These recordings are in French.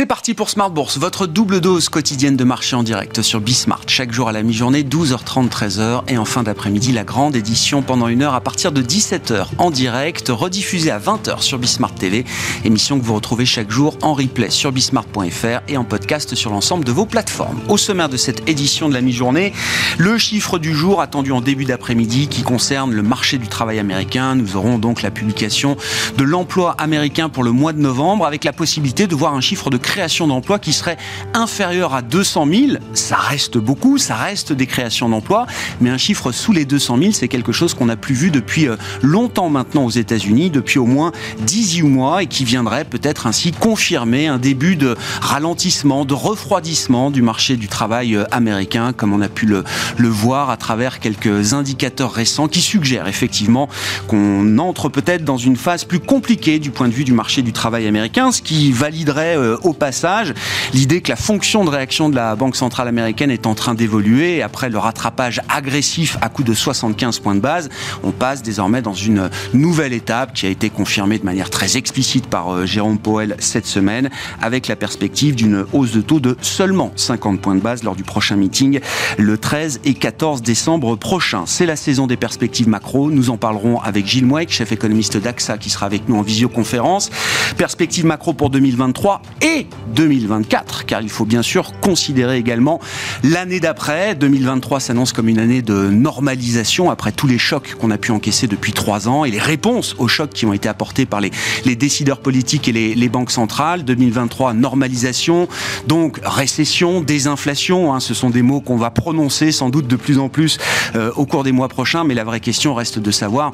C'est parti pour Smart Bourse, votre double dose quotidienne de marché en direct sur Bismart. Chaque jour à la mi-journée, 12h30, 13h. Et en fin d'après-midi, la grande édition pendant une heure à partir de 17h en direct, rediffusée à 20h sur Bismart TV. Émission que vous retrouvez chaque jour en replay sur bismart.fr et en podcast sur l'ensemble de vos plateformes. Au sommaire de cette édition de la mi-journée, le chiffre du jour attendu en début d'après-midi qui concerne le marché du travail américain. Nous aurons donc la publication de l'emploi américain pour le mois de novembre avec la possibilité de voir un chiffre de création d'emplois qui serait inférieure à 200 000. Ça reste beaucoup, ça reste des créations d'emplois, mais un chiffre sous les 200 000, c'est quelque chose qu'on n'a plus vu depuis euh, longtemps maintenant aux États-Unis, depuis au moins 18 mois, et qui viendrait peut-être ainsi confirmer un début de ralentissement, de refroidissement du marché du travail euh, américain, comme on a pu le, le voir à travers quelques indicateurs récents qui suggèrent effectivement qu'on entre peut-être dans une phase plus compliquée du point de vue du marché du travail américain, ce qui validerait euh, au passage l'idée que la fonction de réaction de la Banque centrale américaine est en train d'évoluer. Après le rattrapage agressif à coût de 75 points de base, on passe désormais dans une nouvelle étape qui a été confirmée de manière très explicite par euh, Jérôme Powell cette semaine, avec la perspective d'une hausse de taux de seulement 50 points de base lors du prochain meeting le 13 et 14 décembre prochain. C'est la saison des perspectives macro. Nous en parlerons avec Gilles Mouek, chef économiste d'AXA, qui sera avec nous en visioconférence. Perspectives macro pour 2023 et 2024, car il faut bien sûr considérer également l'année d'après. 2023 s'annonce comme une année de normalisation après tous les chocs qu'on a pu encaisser depuis trois ans et les réponses aux chocs qui ont été apportés par les, décideurs politiques et les, les, banques centrales. 2023, normalisation, donc récession, désinflation, hein, ce sont des mots qu'on va prononcer sans doute de plus en plus euh, au cours des mois prochains, mais la vraie question reste de savoir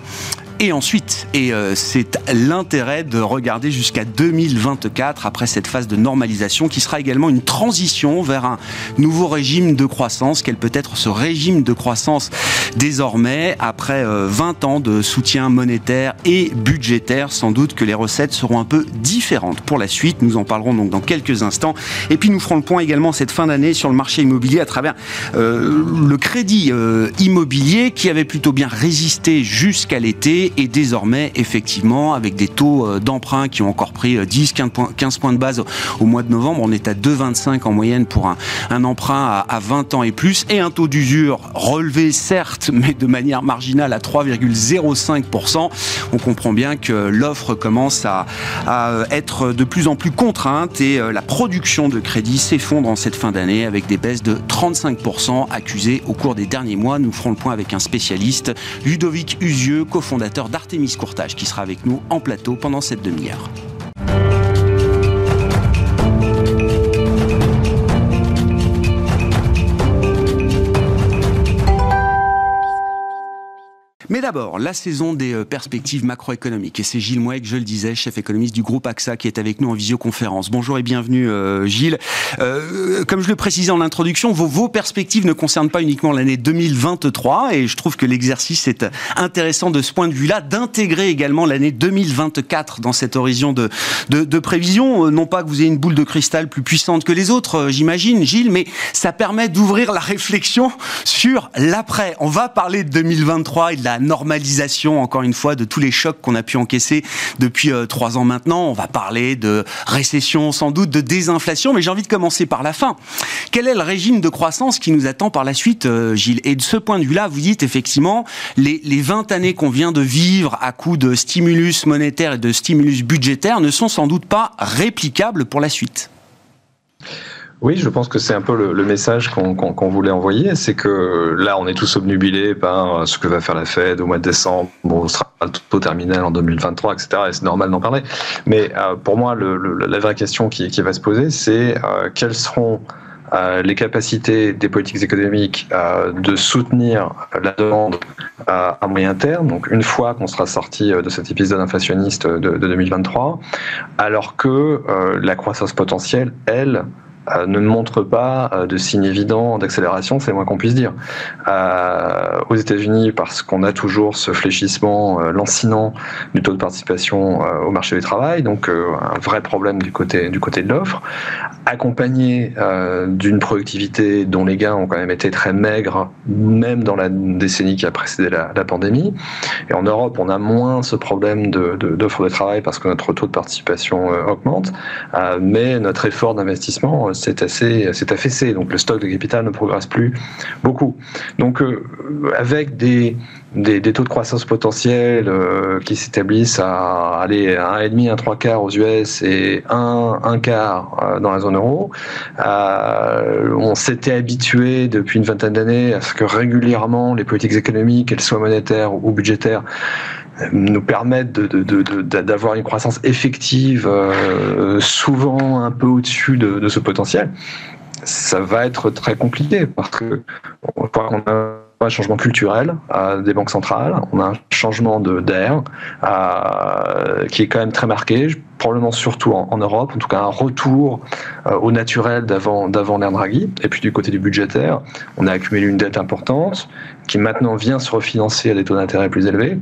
et ensuite. Et euh, c'est l'intérêt de regarder jusqu'à 2024 après cette phase de normalisation qui sera également une transition vers un nouveau régime de croissance. Quel peut être ce régime de croissance désormais après 20 euh, ans de soutien monétaire et budgétaire Sans doute que les recettes seront un peu différentes pour la suite. Nous en parlerons donc dans quelques instants. Et puis nous ferons le point également cette fin d'année sur le marché immobilier à travers euh, le crédit immobilier qui avait plutôt bien résisté jusqu'à l'été et désormais, effectivement, avec des taux euh, d'emprunt qui ont encore pris 10, euh, 15 points de base au mois de novembre, on est à 2,25 en moyenne pour un, un emprunt à, 20 ans et plus, et un taux d'usure relevé, certes, mais de manière marginale à 3,05%. On comprend bien que l'offre commence à, à, être de plus en plus contrainte et euh, la production de crédit s'effondre en cette fin d'année avec des baisses de 35% accusées au cours des derniers mois. Nous ferons le point avec un spécialiste, Ludovic Usieux, cofondateur d'Artemis Courtage qui sera avec nous en plateau pendant cette demi-heure. Mais d'abord, la saison des euh, perspectives macroéconomiques. Et c'est Gilles Mouek, je le disais, chef économiste du groupe AXA, qui est avec nous en visioconférence. Bonjour et bienvenue, euh, Gilles. Euh, comme je le précisais en introduction, vos, perspectives ne concernent pas uniquement l'année 2023. Et je trouve que l'exercice est intéressant de ce point de vue-là, d'intégrer également l'année 2024 dans cette horizon de, de, de, prévision. Non pas que vous ayez une boule de cristal plus puissante que les autres, j'imagine, Gilles, mais ça permet d'ouvrir la réflexion sur l'après. On va parler de 2023 et de la normalisation, encore une fois, de tous les chocs qu'on a pu encaisser depuis euh, trois ans maintenant. On va parler de récession, sans doute, de désinflation, mais j'ai envie de commencer par la fin. Quel est le régime de croissance qui nous attend par la suite, euh, Gilles? Et de ce point de vue-là, vous dites effectivement, les, les 20 années qu'on vient de vivre à coup de stimulus monétaire et de stimulus budgétaire ne sont sans doute pas réplicables pour la suite. Oui, je pense que c'est un peu le, message qu'on voulait envoyer, c'est que là, on est tous obnubilés par ce que va faire la Fed au mois de décembre, bon, sera le taux terminal en 2023, etc. Et c'est normal d'en parler. Mais euh, pour moi, la vraie question qui, va se poser, c'est euh, quelles seront euh, les capacités des politiques économiques euh, de soutenir la demande à moyen terme, donc une fois qu'on sera sorti de cet épisode inflationniste de, de 2023, alors que la croissance potentielle, elle, ne montre pas euh, de signes évidents d'accélération, c'est moins qu'on puisse dire. Euh, aux États-Unis, parce qu'on a toujours ce fléchissement lancinant du taux de participation au marché du travail, donc un vrai problème du côté, du côté de l'offre, accompagné d'une productivité dont les gains ont quand même été très maigres, même dans la décennie qui a précédé la, pandémie. Et en Europe, on a moins ce problème d'offre de, de, travail parce que notre taux de participation augmente, mais notre effort d'investissement c'est assez, c'est affaissé. Donc le stock de capital ne progresse plus beaucoup. Donc euh, avec des, des, taux de croissance potentiels euh, qui s'établissent à aller à 1,5, 1 3 quarts aux US et 1, 1 quart euh, dans la zone euro, on s'était habitué depuis une vingtaine d'années à ce que régulièrement les politiques économiques, qu'elles soient monétaires ou budgétaires, nous permettent d'avoir une croissance effective euh, souvent un peu au-dessus de, ce potentiel, ça va être très compliqué parce que on a un changement culturel euh, des banques centrales, on a un changement d'air euh, qui est quand même très marqué, probablement surtout en, Europe, en tout cas un retour au naturel d'avant l'ère Draghi. Et puis du côté du budgétaire, on a accumulé une dette importante qui maintenant vient se refinancer à des taux d'intérêt plus élevés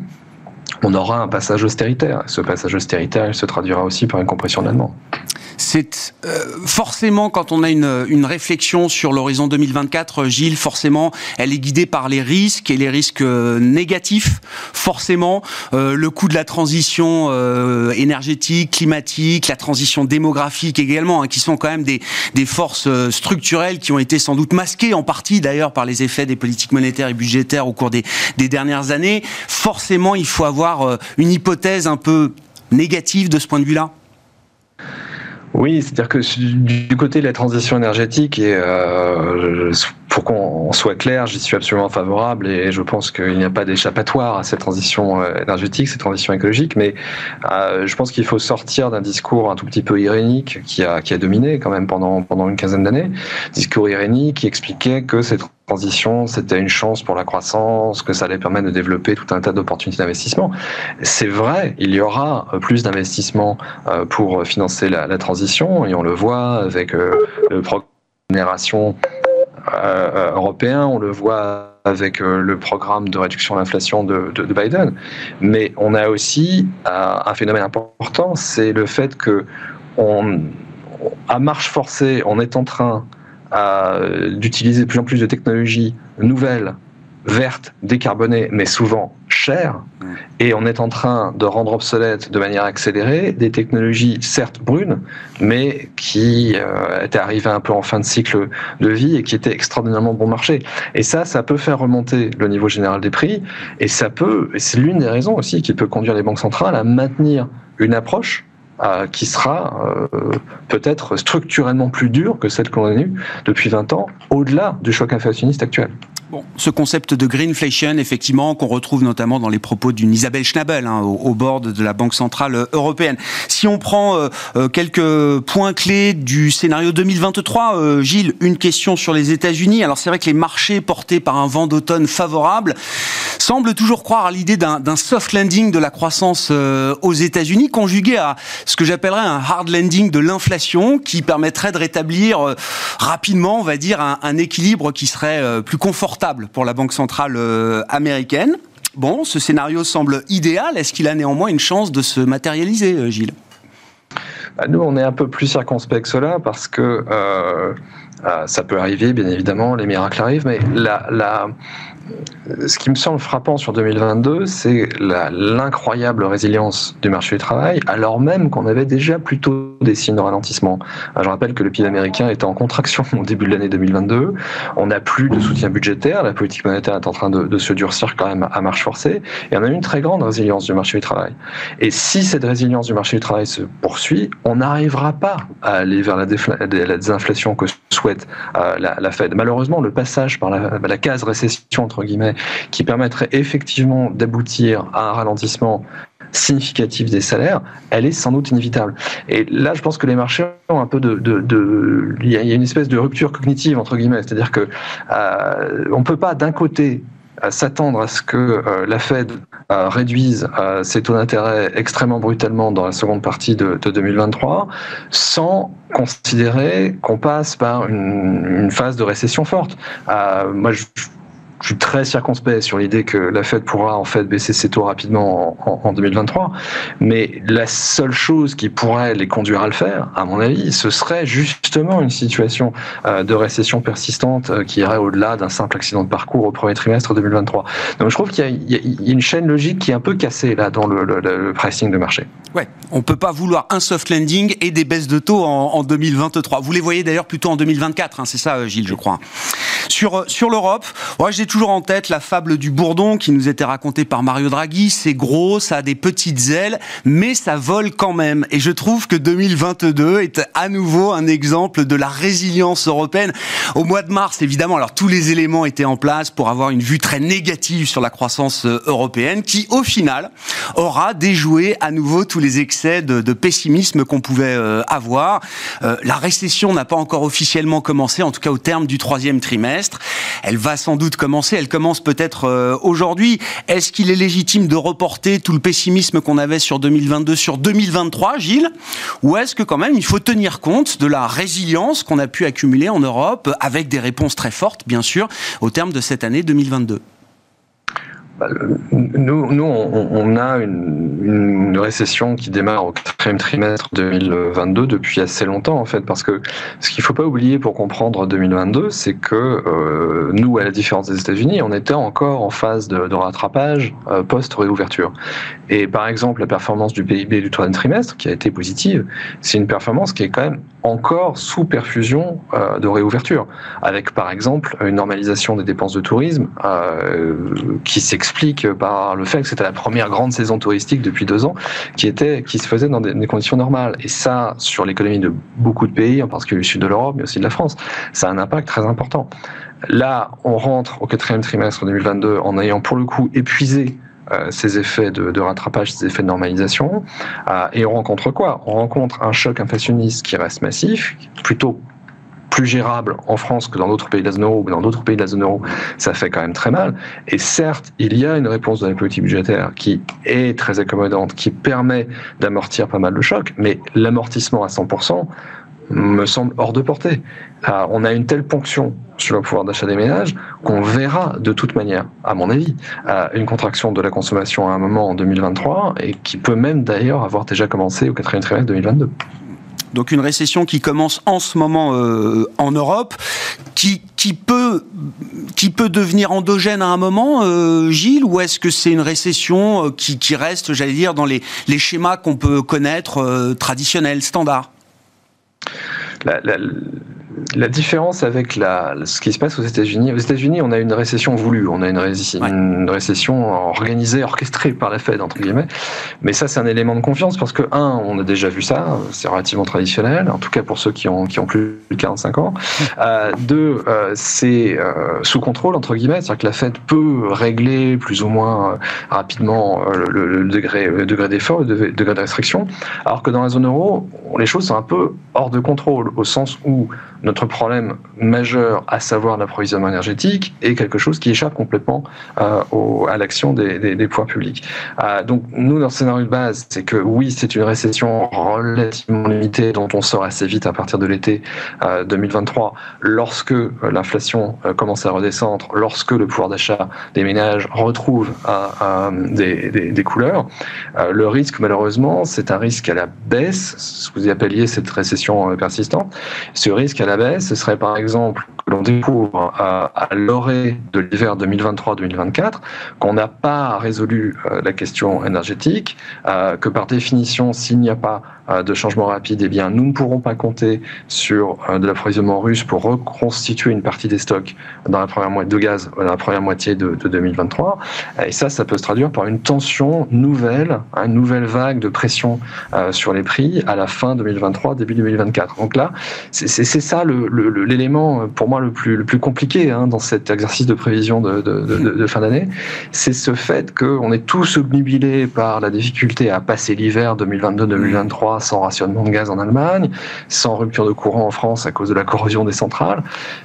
on aura un passage austéritaire. Ce passage austéritaire, se traduira aussi par une compression de C'est euh, forcément quand on a une, une réflexion sur l'horizon 2024, Gilles, forcément, elle est guidée par les risques et les risques euh, négatifs. Forcément, euh, le coût de la transition énergétique, climatique, la transition démographique également, hein, qui sont quand même des, des forces structurelles qui ont été sans doute masquées en partie d'ailleurs par les effets des politiques monétaires et budgétaires au cours des, des dernières années. Forcément, il faut avoir euh, une hypothèse un peu négative de ce point de vue-là? Oui, c'est-à-dire que du côté de la transition énergétique, et euh, pour qu'on soit clair, j'y suis absolument favorable et je pense qu'il n'y a pas d'échappatoire à cette transition euh, énergétique, cette transition écologique, mais euh, je pense qu'il faut sortir d'un discours un tout petit peu irénique qui a, dominé quand même pendant, une quinzaine d'années, discours irénique qui expliquait que cette transition, c'était une chance pour la croissance, que ça allait permettre de développer tout un tas d'opportunités d'investissement. C'est vrai, il y aura plus d'investissements euh, pour financer la, transition, et on le voit avec le programme génération euh, européen, on le voit avec euh, le programme de réduction de l'inflation de, Biden, mais on a aussi euh, un phénomène important, c'est le fait que à marche forcée, on est en train d'utiliser de plus en plus de technologies nouvelles verte, décarbonée, mais souvent chère, et on est en train de rendre obsolète de manière accélérée des technologies certes brunes, mais qui euh, étaient arrivées un peu en fin de cycle de vie et qui étaient extraordinairement bon marché. Et ça, ça peut faire remonter le niveau général des prix, et ça peut, c'est l'une des raisons aussi qui peut conduire les banques centrales à maintenir une approche euh, qui sera euh, peut-être structurellement plus dure que celle qu'on a eue depuis 20 ans, au-delà du choc inflationniste actuel ce concept de greenflation, effectivement, qu'on retrouve notamment dans les propos d'une Isabelle Schnabel hein, au, bord de la Banque centrale euh, européenne. Si on prend euh, euh, quelques points clés du scénario 2023, Gilles, une question sur les États-Unis. Alors c'est vrai que les marchés portés par un vent d'automne favorable semblent toujours croire à l'idée d'un soft landing de la croissance aux États-Unis, conjugué à ce que j'appellerais un hard landing de l'inflation, qui permettrait de rétablir rapidement, on va dire, un, un équilibre qui serait plus confortable pour la Banque centrale euh, américaine. Bon, ce scénario semble idéal. Est-ce qu'il a néanmoins une chance de se matérialiser, euh, Gilles? Bah, Nous, on est un peu plus circonspect que cela parce que euh, ça peut arriver, bien évidemment, les miracles arrivent, mais la, la, ce qui me semble frappant sur 2022, c'est l'incroyable résilience du marché du travail, alors même qu'on avait déjà plutôt des signes de ralentissement. Euh, je rappelle que le PIB américain était en contraction au début de l'année 2022. On n'a plus de soutien budgétaire. La politique monétaire est en train de, se durcir quand même à marche forcée. Et on a une très grande résilience du marché du travail. Et si cette résilience du marché du travail se poursuit, on n'arrivera pas à aller vers la, désinflation que souhaite euh, la, Fed. Malheureusement, le passage par la, la case récession guillemets, qui permettrait effectivement d'aboutir à un ralentissement significatif des salaires, elle est sans doute inévitable. Et là, je pense que les marchés ont un peu de, il y a une espèce de rupture cognitive entre guillemets, c'est-à-dire que euh, on peut pas d'un côté s'attendre à ce que euh, la Fed réduisent ces taux d'intérêt extrêmement brutalement dans la seconde partie de, 2023, sans considérer qu'on passe par une, phase de récession forte. moi, je, je suis très circonspect sur l'idée que la Fed pourra en fait baisser ses taux rapidement en, 2023. Mais la seule chose qui pourrait les conduire à le faire, à mon avis, ce serait justement une situation euh, de récession persistante euh, qui irait au-delà d'un simple accident de parcours au premier trimestre 2023. Donc je trouve qu'il y, a une chaîne logique qui est un peu cassée là dans le, pricing de marché. Ouais, on peut pas vouloir un soft landing et des baisses de taux en, 2023. Vous les voyez d'ailleurs plutôt en 2024, hein, c'est ça, euh, Gilles, je crois. Sur sur l'Europe, ouais, j'ai toujours en tête la fable du bourdon qui nous était racontée par Mario Draghi. C'est gros, ça a des petites ailes, mais ça vole quand même. Et je trouve que 2022 est à nouveau un exemple de la résilience européenne. Au mois de mars, évidemment, alors tous les éléments étaient en place pour avoir une vue très négative sur la croissance euh, européenne, qui au final aura déjoué à nouveau tous les excès de, pessimisme qu'on pouvait euh, avoir. Euh, la récession n'a pas encore officiellement commencé, en tout cas au terme du troisième trimestre. Elle va sans doute commencer elle commence peut-être euh, aujourd'hui. Est-ce qu'il est légitime de reporter tout le pessimisme qu'on avait sur 2022 sur 2023, Gilles? Ou est-ce que quand même il faut tenir compte de la résilience qu'on a pu accumuler en Europe avec des réponses très fortes, bien sûr, au terme de cette année 2022 bah, nous, nous on, a une, récession qui démarre au quatrième trimestre 2022 depuis assez longtemps en fait, parce que ce qu'il ne faut pas oublier pour comprendre 2022, c'est que euh, nous, à la différence des États-Unis, on était encore en phase de, rattrapage euh, post-réouverture. Et par exemple, la performance du PIB du troisième trimestre, qui a été positive, c'est une performance qui est quand même encore sous perfusion euh, de réouverture, avec par exemple une normalisation des dépenses de tourisme qui s'est explique par le fait que c'était la première grande saison touristique depuis deux ans qui était qui se faisait dans des, conditions normales. Et ça, sur l'économie de beaucoup de pays, en particulier du sud de l'Europe, mais aussi de la France, ça a un impact très important. Là, on rentre au quatrième trimestre 2022 en ayant pour le coup épuisé euh, ces effets de, rattrapage, ces effets de normalisation. Euh, et on rencontre quoi? On rencontre un choc inflationniste qui reste massif, plutôt plus gérable en France que dans d'autres pays de la zone euro, mais dans d'autres pays de la zone euro, ça fait quand même très mal. Et certes, il y a une réponse de la politique budgétaire qui est très accommodante, qui permet d'amortir pas mal de chocs, mais l'amortissement à 100% me semble hors de portée. On a une telle ponction sur le pouvoir d'achat des ménages qu'on verra de toute manière, à mon avis, euh, une contraction de la consommation à un moment en 2023 et qui peut même d'ailleurs avoir déjà commencé au quatrième trimestre 2022. Donc une récession qui commence en ce moment euh, en Europe, qui, qui, peut, qui peut devenir endogène à un moment, euh, Gilles, ou est-ce que c'est une récession euh, qui, qui reste, j'allais dire, dans les, schémas qu'on peut connaître traditionnels, standards? Différence avec la, ce qui se passe aux États-Unis, aux États-Unis, on a une récession voulue, on a une, une, récession organisée, orchestrée par la Fed entre guillemets. Mais ça, c'est un élément de confiance parce que un, on a déjà vu ça, c'est relativement traditionnel, en tout cas pour ceux qui ont qui ont plus de 45 ans. Euh, deux, euh, c'est euh, sous contrôle entre guillemets, c'est-à-dire que la Fed peut régler plus ou moins rapidement le, degré le degré d'effort, le degré de restriction, alors que dans la zone euro, les choses sont un peu hors de contrôle au sens où notre problème majeur, à savoir l'approvisionnement énergétique, est quelque chose qui échappe complètement euh, à l'action des, des, pouvoirs publics. Euh, donc nous, notre scénario de base, c'est que oui, c'est une récession relativement limitée dont on sort assez vite à partir de l'été euh, 2023, lorsque euh, l'inflation euh, commence à redescendre, lorsque le pouvoir d'achat des ménages retrouve des, des, couleurs. le risque, malheureusement, c'est un risque à la baisse, ce que vous appeliez cette récession persistante. Ce risque à la ce serait par exemple que l'on découvre à, à l'orée de l'hiver 2023-2024 qu'on n'a pas résolu euh, la question énergétique, euh, que par définition, s'il n'y a pas euh, de changement rapide, eh bien, nous ne pourrons pas compter sur de l'approvisionnement russe pour reconstituer une partie des stocks dans la première moitié de gaz dans la première moitié de, 2023. Et ça, ça peut se traduire par une tension nouvelle, une nouvelle vague de pression sur les prix à la fin 2023, début 2024. Donc là, c'est ça l'élément pour moi le plus, le plus compliqué hein, dans cet exercice de prévision de fin d'année, c'est ce fait qu'on est tous obnubilés par la difficulté à passer l'hiver 2022-2023 sans rationnement de gaz en Allemagne, sans rupture de courant en France à cause de la corrosion des centrales.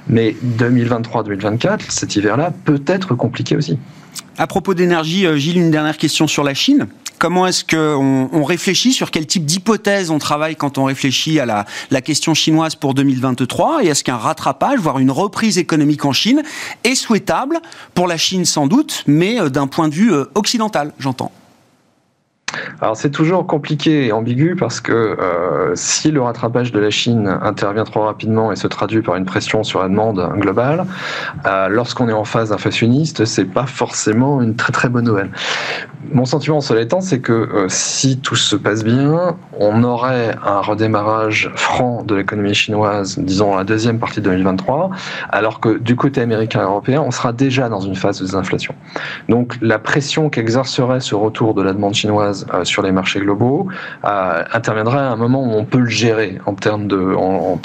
Mais 2023-2024, cet hiver-là peut être compliqué aussi. À propos d'énergie, Gilles, une dernière question sur la Chine. Comment est-ce qu'on on réfléchit sur quel type d'hypothèse on travaille quand on réfléchit à la, la question chinoise pour 2023 Et est-ce qu'un rattrapage, voire une reprise économique en Chine, est souhaitable? Pour la Chine sans doute, mais d'un point de vue occidental, j'entends alors c'est toujours compliqué et ambigu parce que euh, si le rattrapage de la Chine intervient trop rapidement et se traduit par une pression sur la demande globale, euh, lorsqu'on est en phase inflationniste, c'est pas forcément une très très bonne nouvelle. Mon sentiment, cela étant, c'est que euh, si tout se passe bien, on aurait un redémarrage franc de l'économie chinoise, disons la deuxième partie de 2023, alors que du côté américain et européen, on sera déjà dans une phase de désinflation. Donc la pression qu'exercerait ce retour de la demande chinoise euh, sur les marchés globaux euh, interviendrait à un moment où on peut le gérer en termes de, en,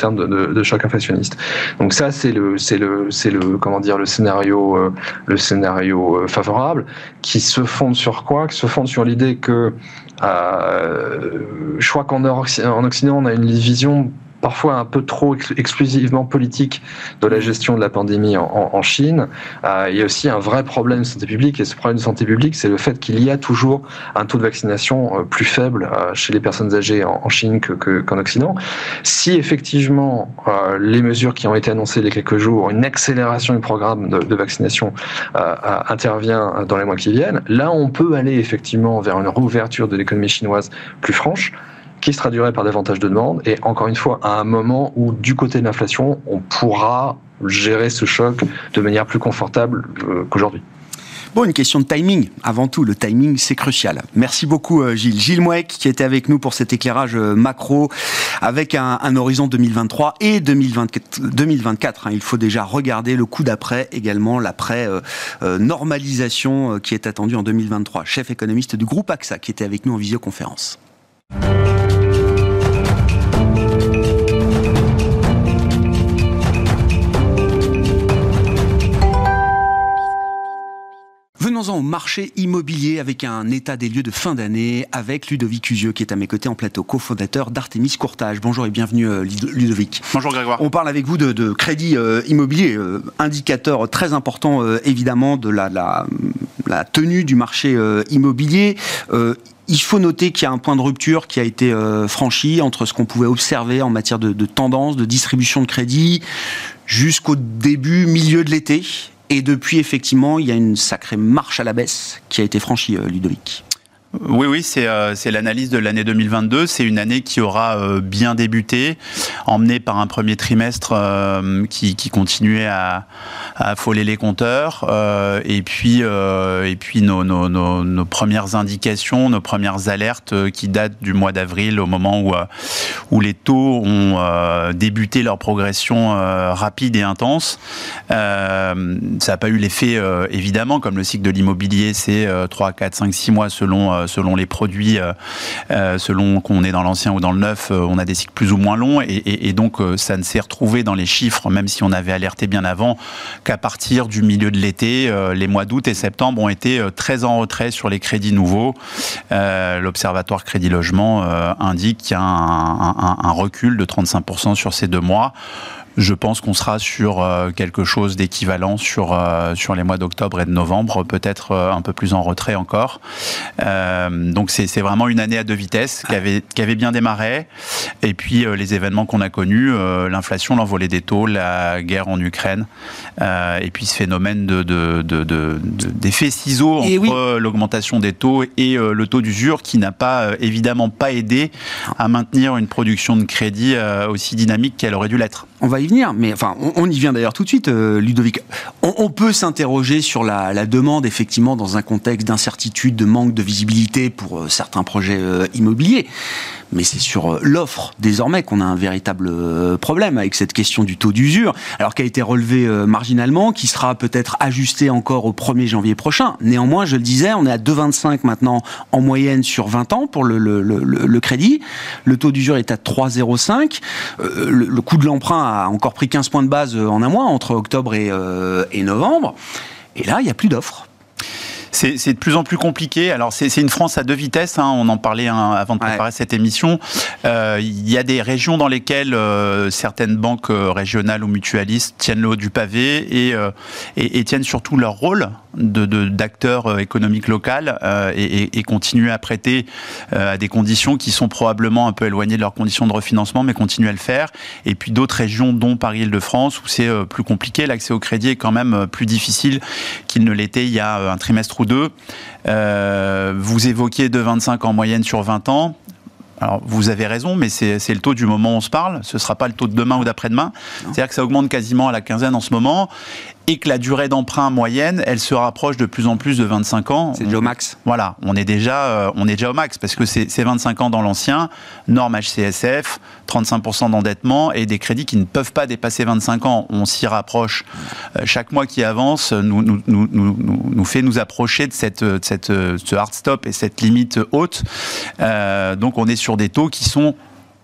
choc inflationniste. Donc ça, c'est le, comment dire, le scénario favorable qui se fonde sur quoi? Qui se fonde sur l'idée que je crois qu'en Occident, on a une vision parfois un peu trop exclusivement politique de la gestion de la pandémie en, Chine. Euh, il y a aussi un vrai problème de santé publique, et ce problème de santé publique, c'est le fait qu'il y a toujours un taux de vaccination euh, plus faible euh, chez les personnes âgées en, Chine qu'en que, Occident. Si effectivement les mesures qui ont été annoncées il y a quelques jours, une accélération du programme de, de vaccination intervient dans les mois qui viennent, là on peut aller effectivement vers une rouverture de l'économie chinoise plus franche qui se traduirait par davantage de demandes. Et encore une fois, à un moment où, du côté de l'inflation, on pourra gérer ce choc de manière plus confortable euh, qu'aujourd'hui. Bon, une question de timing. Avant tout, le timing, c'est crucial. Merci beaucoup, euh, Gilles. Gilles Mouek, qui était avec nous pour cet éclairage euh, macro, avec un, horizon 2023 et 2024. 2024 hein. Il faut déjà regarder le coup d'après, également l'après normalisation qui est attendue en 2023. Chef économiste du groupe AXA, qui était avec nous en visioconférence. Venons-en au marché immobilier avec un état des lieux de fin d'année avec Ludovic Usieux qui est à mes côtés en plateau, cofondateur d'Artemis Courtage. Bonjour et bienvenue euh, Ludovic. Bonjour Grégoire. On parle avec vous de, crédit euh, immobilier, euh, indicateur très important évidemment de la, la, tenue du marché immobilier. Il faut noter qu'il y a un point de rupture qui a été franchi entre ce qu'on pouvait observer en matière de, de tendance, de distribution de crédit, jusqu'au début, milieu de l'été. Et depuis, effectivement, il y a une sacrée marche à la baisse qui a été franchie, euh, Ludovic. Oui, oui, euh, c'est l'analyse de l'année 2022. C'est une année qui aura euh, bien débuté, emmenée par un premier trimestre euh, qui, continuait à, à, affoler les compteurs, et puis, et puis nos, premières indications, nos premières alertes qui datent du mois d'avril, au moment où, où les taux ont débuté leur progression rapide et intense. ça n'a pas eu l'effet, évidemment, comme le cycle de l'immobilier, c'est 3, 4, 5, 6 mois selon euh, selon les produits, euh, euh, selon qu'on est dans l'ancien ou dans le neuf, on a des cycles plus ou moins longs et, donc ça ne s'est retrouvé dans les chiffres, même si on avait alerté bien avant, qu'à partir du milieu de l'été, les mois d'août et septembre ont été très en retrait sur les crédits nouveaux. L'Observatoire Crédit Logement indique qu'il y a un, recul de 35% sur ces deux mois. Je pense qu'on sera sur euh, quelque chose d'équivalent sur, euh, sur les mois d'octobre et de novembre, peut-être euh, un peu plus en retrait encore. donc c'est vraiment une année à deux vitesses qui avait, qui avait bien démarré. Et puis les événements qu'on a connus, l'inflation, l'envolée des taux, la guerre en Ukraine, et puis ce phénomène d'effet de, de, de, ciseaux entre l'augmentation des taux et le taux d'usure qui n'a pas évidemment pas aidé à maintenir une production de crédit aussi dynamique qu'elle aurait dû l'être. On va y venir, mais enfin, on, y vient d'ailleurs tout de suite, euh, Ludovic. On, peut s'interroger sur la, demande, effectivement, dans un contexte d'incertitude, de manque de visibilité pour euh, certains projets euh, immobiliers mais c'est sur euh, l'offre désormais qu'on a un véritable euh, problème avec cette question du taux d'usure, alors qui a été relevé euh, marginalement, qui sera peut-être ajusté encore au 1er janvier prochain. Néanmoins, je le disais, on est à 2,25 maintenant en moyenne sur 20 ans pour le, crédit. Le taux d'usure est à 3,05. le, coût de l'emprunt a encore pris 15 points de base en un mois, entre octobre et, et novembre. Et là, il n'y a plus d'offres. C'est de plus en plus compliqué. Alors, c'est une France à deux vitesses. Hein. On en parlait hein, avant de préparer cette émission. Euh, il y a des régions dans lesquelles euh, certaines banques euh, régionales ou mutualistes tiennent le haut du pavé et, et, tiennent surtout leur rôle d'acteur de, économique local et, et, continuent à prêter à des conditions qui sont probablement un peu éloignées de leurs conditions de refinancement, mais continuent à le faire. Et puis d'autres régions, dont Paris-Île-de-France, où c'est plus compliqué. L'accès au crédit est quand même plus difficile qu'il ne l'était il y a un trimestre ou deux. vous évoquiez 2,25 en moyenne sur 20 ans. Alors, vous avez raison, mais c'est le taux du moment où on se parle. Ce ne sera pas le taux de demain ou d'après-demain. C'est-à-dire que ça augmente quasiment à la quinzaine en ce moment et que la durée d'emprunt moyenne, elle se rapproche de plus en plus de 25 ans. C'est déjà au max. Voilà, on est déjà, euh, on est déjà au max parce que c'est 25 ans dans l'ancien, norme HCSF, 35% d'endettement et des crédits qui ne peuvent pas dépasser 25 ans. On s'y rapproche. Euh, chaque mois qui avance nous, nous, nous, nous, fait nous approcher de, cette, de cette, ce hard stop et cette limite haute. Euh, donc on est sur des taux qui sont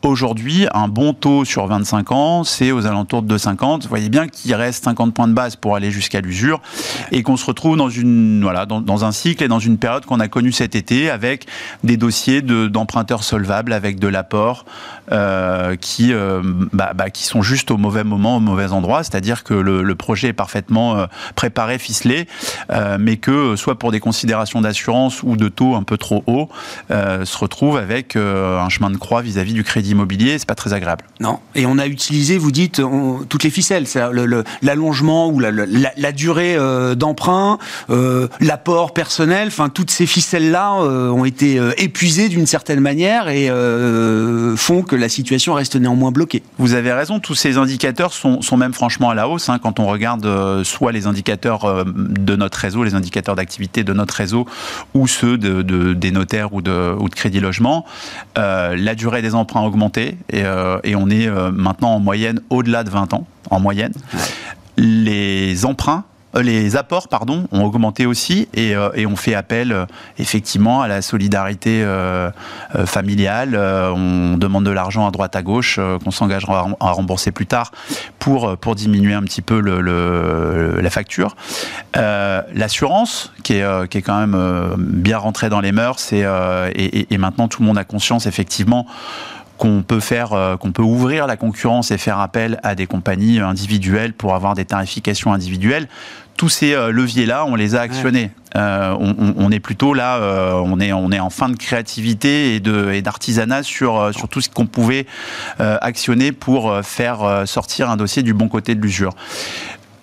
Aujourd'hui, un bon taux sur 25 ans, c'est aux alentours de 2,50. Vous voyez bien qu'il reste 50 points de base pour aller jusqu'à l'usure et qu'on se retrouve dans, une, voilà, dans, un cycle et dans une période qu'on a connue cet été avec des dossiers d'emprunteurs solvables, avec de l'apport euh, qui, euh, bah, bah, qui sont juste au mauvais moment, au mauvais endroit. C'est-à-dire que le, projet est parfaitement euh, préparé, ficelé, mais que soit pour des considérations d'assurance ou de taux un peu trop hauts, se retrouve avec un chemin de croix vis-à-vis du crédit immobilier. C'est pas très agréable. Non. Et on a utilisé, vous dites, toutes les ficelles, l'allongement ou la, durée d'emprunt, l'apport personnel. Enfin, toutes ces ficelles-là ont été épuisées d'une certaine manière et font que la situation reste néanmoins bloquée. Vous avez raison, tous ces indicateurs sont, même franchement à la hausse. Hein, quand on regarde euh, soit les indicateurs euh, de notre réseau, les indicateurs d'activité de notre réseau, ou ceux de, des notaires ou de, ou de crédit logement, euh, la durée des emprunts a augmenté et, on est maintenant en moyenne au-delà de 20 ans, en moyenne. Les emprunts euh, les apports pardon, ont augmenté aussi et, euh, on fait appel euh, effectivement à la solidarité familiale. on demande de l'argent à droite à gauche qu'on s'engagera à rembourser plus tard pour, pour diminuer un petit peu le, la facture. L'assurance qui est, qui est quand même bien rentrée dans les mœurs et, et maintenant tout le monde a conscience effectivement qu'on peut faire, qu'on peut ouvrir la concurrence et faire appel à des compagnies individuelles pour avoir des tarifications individuelles tous ces euh, leviers-là, on les a actionnés. Euh, on, est plutôt là, euh, on, est, on est en fin de créativité et d'artisanat sur, sur tout ce qu'on pouvait actionner pour faire sortir un dossier du bon côté de l'usure.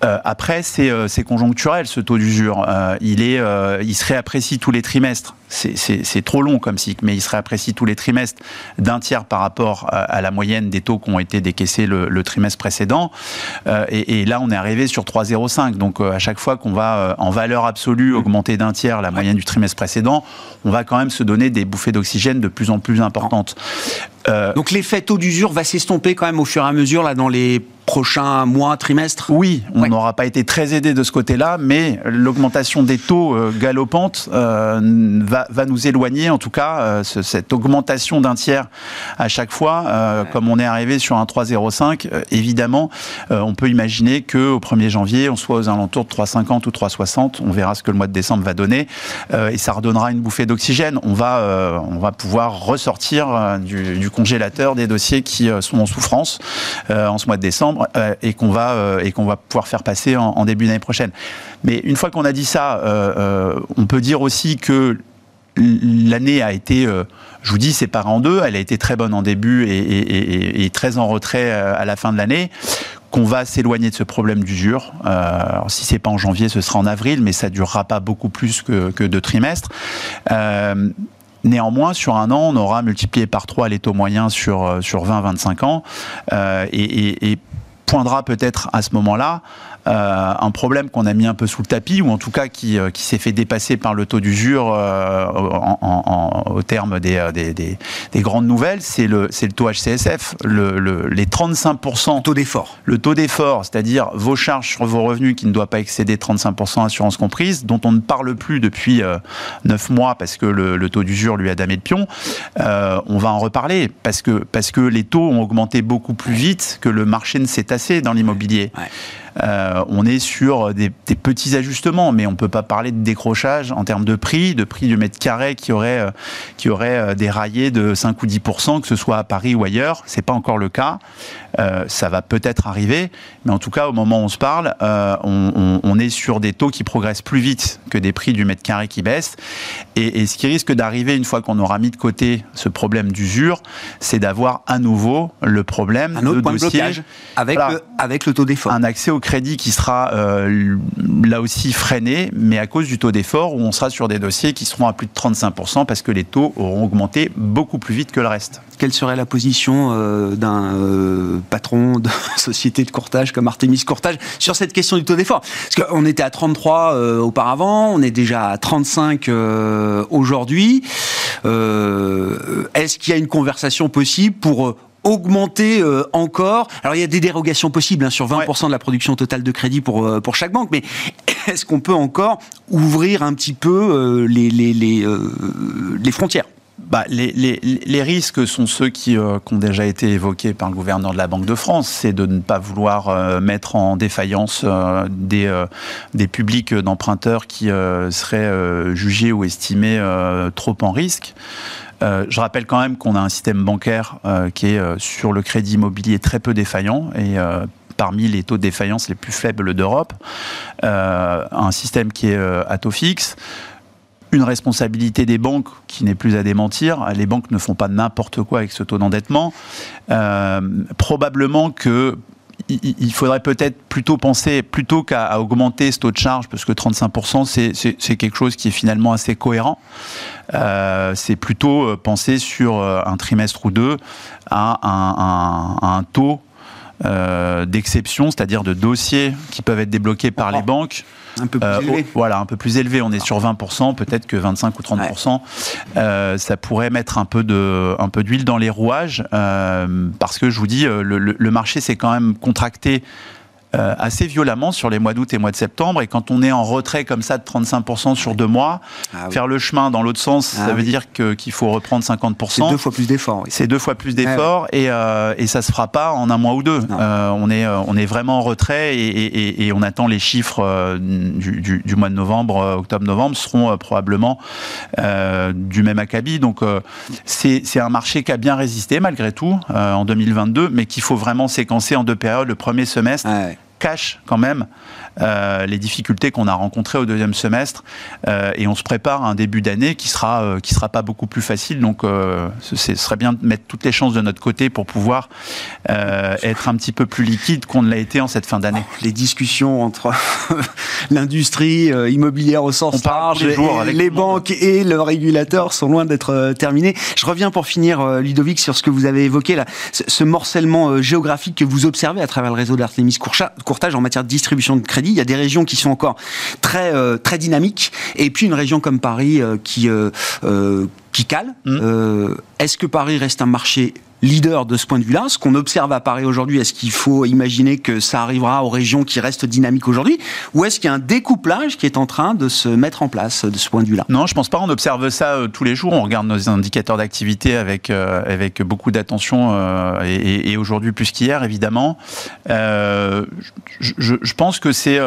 Euh, après, euh, c'est conjoncturel ce taux d'usure. Euh, il est, il se réapprécie tous les trimestres. C'est trop long comme cycle, mais il se réapprécie tous les trimestres d'un tiers par rapport à, la moyenne des taux qui ont été décaissés le, trimestre précédent. Et, et, là, on est arrivé sur 3,05. Donc à chaque fois qu'on va en valeur absolue augmenter d'un tiers la moyenne du trimestre précédent, on va quand même se donner des bouffées d'oxygène de plus en plus importantes. Donc l'effet taux d'usure va s'estomper quand même au fur et à mesure là dans les prochains mois, trimestres? Oui, on n'aura pas été très aidé de ce côté-là, mais l'augmentation des taux euh, galopante euh, va, va, nous éloigner, en tout cas, euh, cette augmentation d'un tiers à chaque fois, comme on est arrivé sur un 3,05, évidemment, on peut imaginer qu'au 1er janvier, on soit aux alentours de 3,50 ou 3,60, on verra ce que le mois de décembre va donner, et ça redonnera une bouffée d'oxygène. On va, on va pouvoir ressortir du, du, congélateur des dossiers qui sont en souffrance en ce mois de décembre euh, et qu'on va euh, et qu'on va pouvoir faire passer en, début d'année prochaine. Mais une fois qu'on a dit ça, euh, on peut dire aussi que l'année a été, je vous dis, séparée en deux. Elle a été très bonne en début et, très en retrait à la fin de l'année qu'on va s'éloigner de ce problème d'usure. Euh, si c'est pas en janvier, ce sera en avril, mais ça durera pas beaucoup plus que, que deux trimestres. Néanmoins, sur un an, on aura multiplié par trois les taux moyens sur, sur 20-25 ans. Euh, et, et, poindra peut-être à ce moment-là euh, un problème qu'on a mis un peu sous le tapis, ou en tout cas qui, euh, qui s'est fait dépasser par le taux d'usure euh, au terme des, des, des, grandes nouvelles, c'est le, le taux HCSF, le, le, les 35%. Le taux d'effort. Le taux d'effort, c'est-à-dire vos charges sur vos revenus qui ne doivent pas excéder 35% assurance comprise, dont on ne parle plus depuis 9 mois parce que le, taux d'usure lui a damé de pion. on va en reparler parce que, parce que les taux ont augmenté beaucoup plus vite que le marché ne s'est tassé dans l'immobilier. On est sur des, petits ajustements, mais on ne peut pas parler de décrochage en termes de prix, de prix du mètre carré qui aurait, qui aurait déraillé de 5 ou 10% que ce soit à Paris ou ailleurs. C'est pas encore le cas. ça va peut-être arriver, mais en tout cas, au moment où on se parle, on, on, est sur des taux qui progressent plus vite que des prix du mètre carré qui baissent. Et, et ce qui risque d'arriver une fois qu'on aura mis de côté ce problème d'usure, c'est d'avoir à nouveau le problème un autre de point dossier, de blocage avec, le, avec le taux d'effort. Un accès au crédit qui sera euh, là aussi freiné, mais à cause du taux d'effort où on sera sur des dossiers qui seront à plus de 35% parce que les taux auront augmenté beaucoup plus vite que le reste. Quelle serait la position euh, d'un euh, patron de société de courtage comme Artemis Courtage sur cette question du taux d'effort? Parce qu'on était à 33 auparavant, on est déjà à 35 aujourd'hui. Est-ce qu'il y a une conversation possible pour augmenter euh, encore. Alors il y a des dérogations possibles hein, sur 20% de la production totale de crédit pour, euh, pour chaque banque, mais est-ce qu'on peut encore ouvrir un petit peu euh, les, les, les, les, frontières? Bah, les, les, les, risques sont ceux qui, ont déjà été évoqués par le gouverneur de la Banque de France, c'est de ne pas vouloir mettre en défaillance des, des publics d'emprunteurs qui seraient jugés ou estimés trop en risque. Euh, je rappelle quand même qu'on a un système bancaire euh, qui est euh, sur le crédit immobilier très peu défaillant et parmi les taux de défaillance les plus faibles d'Europe. un système qui est à taux fixe une responsabilité des banques qui n'est plus à démentir. Les banques ne font pas n'importe quoi avec ce taux d'endettement. probablement que il faudrait peut-être plutôt penser, plutôt qu'à augmenter ce taux de charge, parce que 35%, c'est quelque chose qui est finalement assez cohérent, euh, c'est plutôt euh, penser sur euh, un trimestre ou deux à un, taux d'exception, c'est-à-dire de dossiers qui peuvent être débloqués par les banques un peu plus élevé. voilà, un peu plus élevé. On est sur 20%, peut-être que 25 ou 30%. Euh, ça pourrait mettre un peu de, un peu d'huile dans les rouages, euh, parce que je vous dis, euh, le, le marché s'est quand même contracté euh, assez violemment sur les mois d'août et mois de septembre. Et quand on est en retrait comme ça de 35% sur deux mois, ah faire le chemin dans l'autre sens, ah ça veut dire qu'il faut reprendre 50%. C'est deux fois plus d'efforts. C'est deux fois plus d'efforts et, euh, et ça se fera pas en un mois ou deux. Euh, on, est, on est vraiment en retrait et, et, et on attend les chiffres du, du, du, mois de novembre, octobre-novembre seront probablement du même acabit. Donc c'est un marché qui a bien résisté malgré tout en 2022, mais qu'il faut vraiment séquencer en deux périodes. Le premier semestre, cache quand même euh, les difficultés qu'on a rencontrées au deuxième semestre euh, et on se prépare à un début d'année qui sera euh, qui sera pas beaucoup plus facile donc ce serait bien de mettre toutes les chances de notre côté pour pouvoir être un petit peu plus liquide qu'on ne l'a été en cette fin d'année. Les discussions entre l'industrie immobilière au sens large, les, les banques et le régulateur sont loin d'être terminées. Je reviens pour finir Ludovic sur ce que vous avez évoqué là, ce morcellement géographique que vous observez à travers le réseau d'Artemis En matière de distribution de crédit il y a des régions qui sont encore très, euh, très dynamiques. Et puis une région comme Paris euh, qui, euh, qui cale. Mmh. Est-ce que Paris reste un marché leader de ce point de vue-là? Ce qu'on observe à Paris aujourd'hui, est-ce qu'il faut imaginer que ça arrivera aux régions qui restent dynamiques aujourd'hui? Ou est-ce qu'il y a un découplage qui est en train de se mettre en place de ce point de vue-là? Non, je pense pas. On observe ça tous les jours. On regarde nos indicateurs d'activité avec, avec beaucoup d'attention et, aujourd'hui plus qu'hier, évidemment. je, je, pense que c'est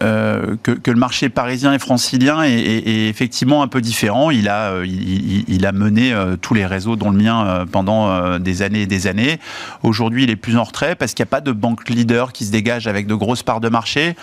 euh, que, le marché parisien et francilien est, est, effectivement un peu différent. Il a, euh, il a mené euh, tous les réseaux, dont le mien, pendant des années et des années. Aujourd'hui, il est plus en retrait parce qu'il n'y a pas de banque leader qui se dégage avec de grosses parts de marché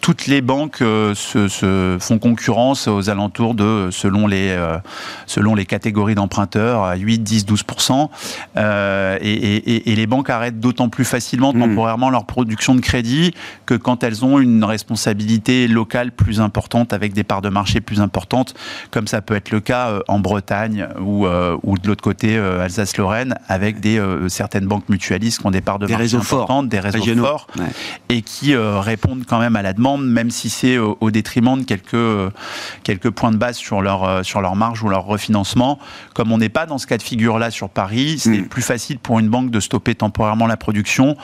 toutes les banques euh, se, font concurrence aux alentours de, selon les, euh, selon les catégories d'emprunteurs, à 8, 10, 12% euh, et, les banques arrêtent d'autant plus facilement, hmm. temporairement, leur production de crédit que quand elles ont une responsabilité locale plus importante, avec des parts de marché plus importantes, comme ça peut être le cas en Bretagne ou, ou de l'autre côté, Alsace-Lorraine, avec des, certaines banques mutualistes qui ont des parts de marché importantes, des réseaux forts, et qui répondent quand même à la demande même si c'est au, détriment de quelques, quelques points de base sur leur, euh, sur leur marge ou leur refinancement. Comme on n'est pas dans ce cas de figure-là sur Paris, c'est mm. plus facile pour une banque de stopper temporairement la production.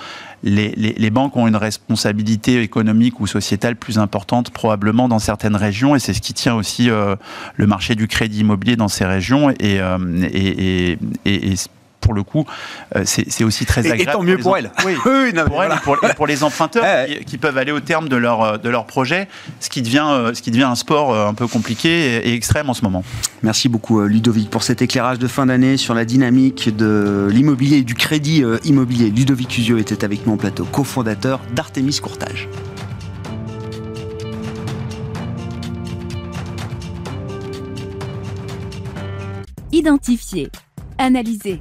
Les, les, banques ont une responsabilité économique ou sociétale plus importante probablement dans certaines régions et c'est ce qui tient aussi euh, le marché du crédit immobilier dans ces régions et, euh, et, et, et pour le coup, c'est aussi très agréable. Et tant mieux pour, elle. Oui, pour elle et pour, les emprunteurs qui, peuvent aller au terme de leur, de leur projet, ce qui, devient, ce qui devient un sport un peu compliqué et, extrême en ce moment. Merci beaucoup Ludovic pour cet éclairage de fin d'année sur la dynamique de l'immobilier et du crédit immobilier. Ludovic Usio était avec nous en plateau, cofondateur d'Artemis Courtage. Identifier, analyser,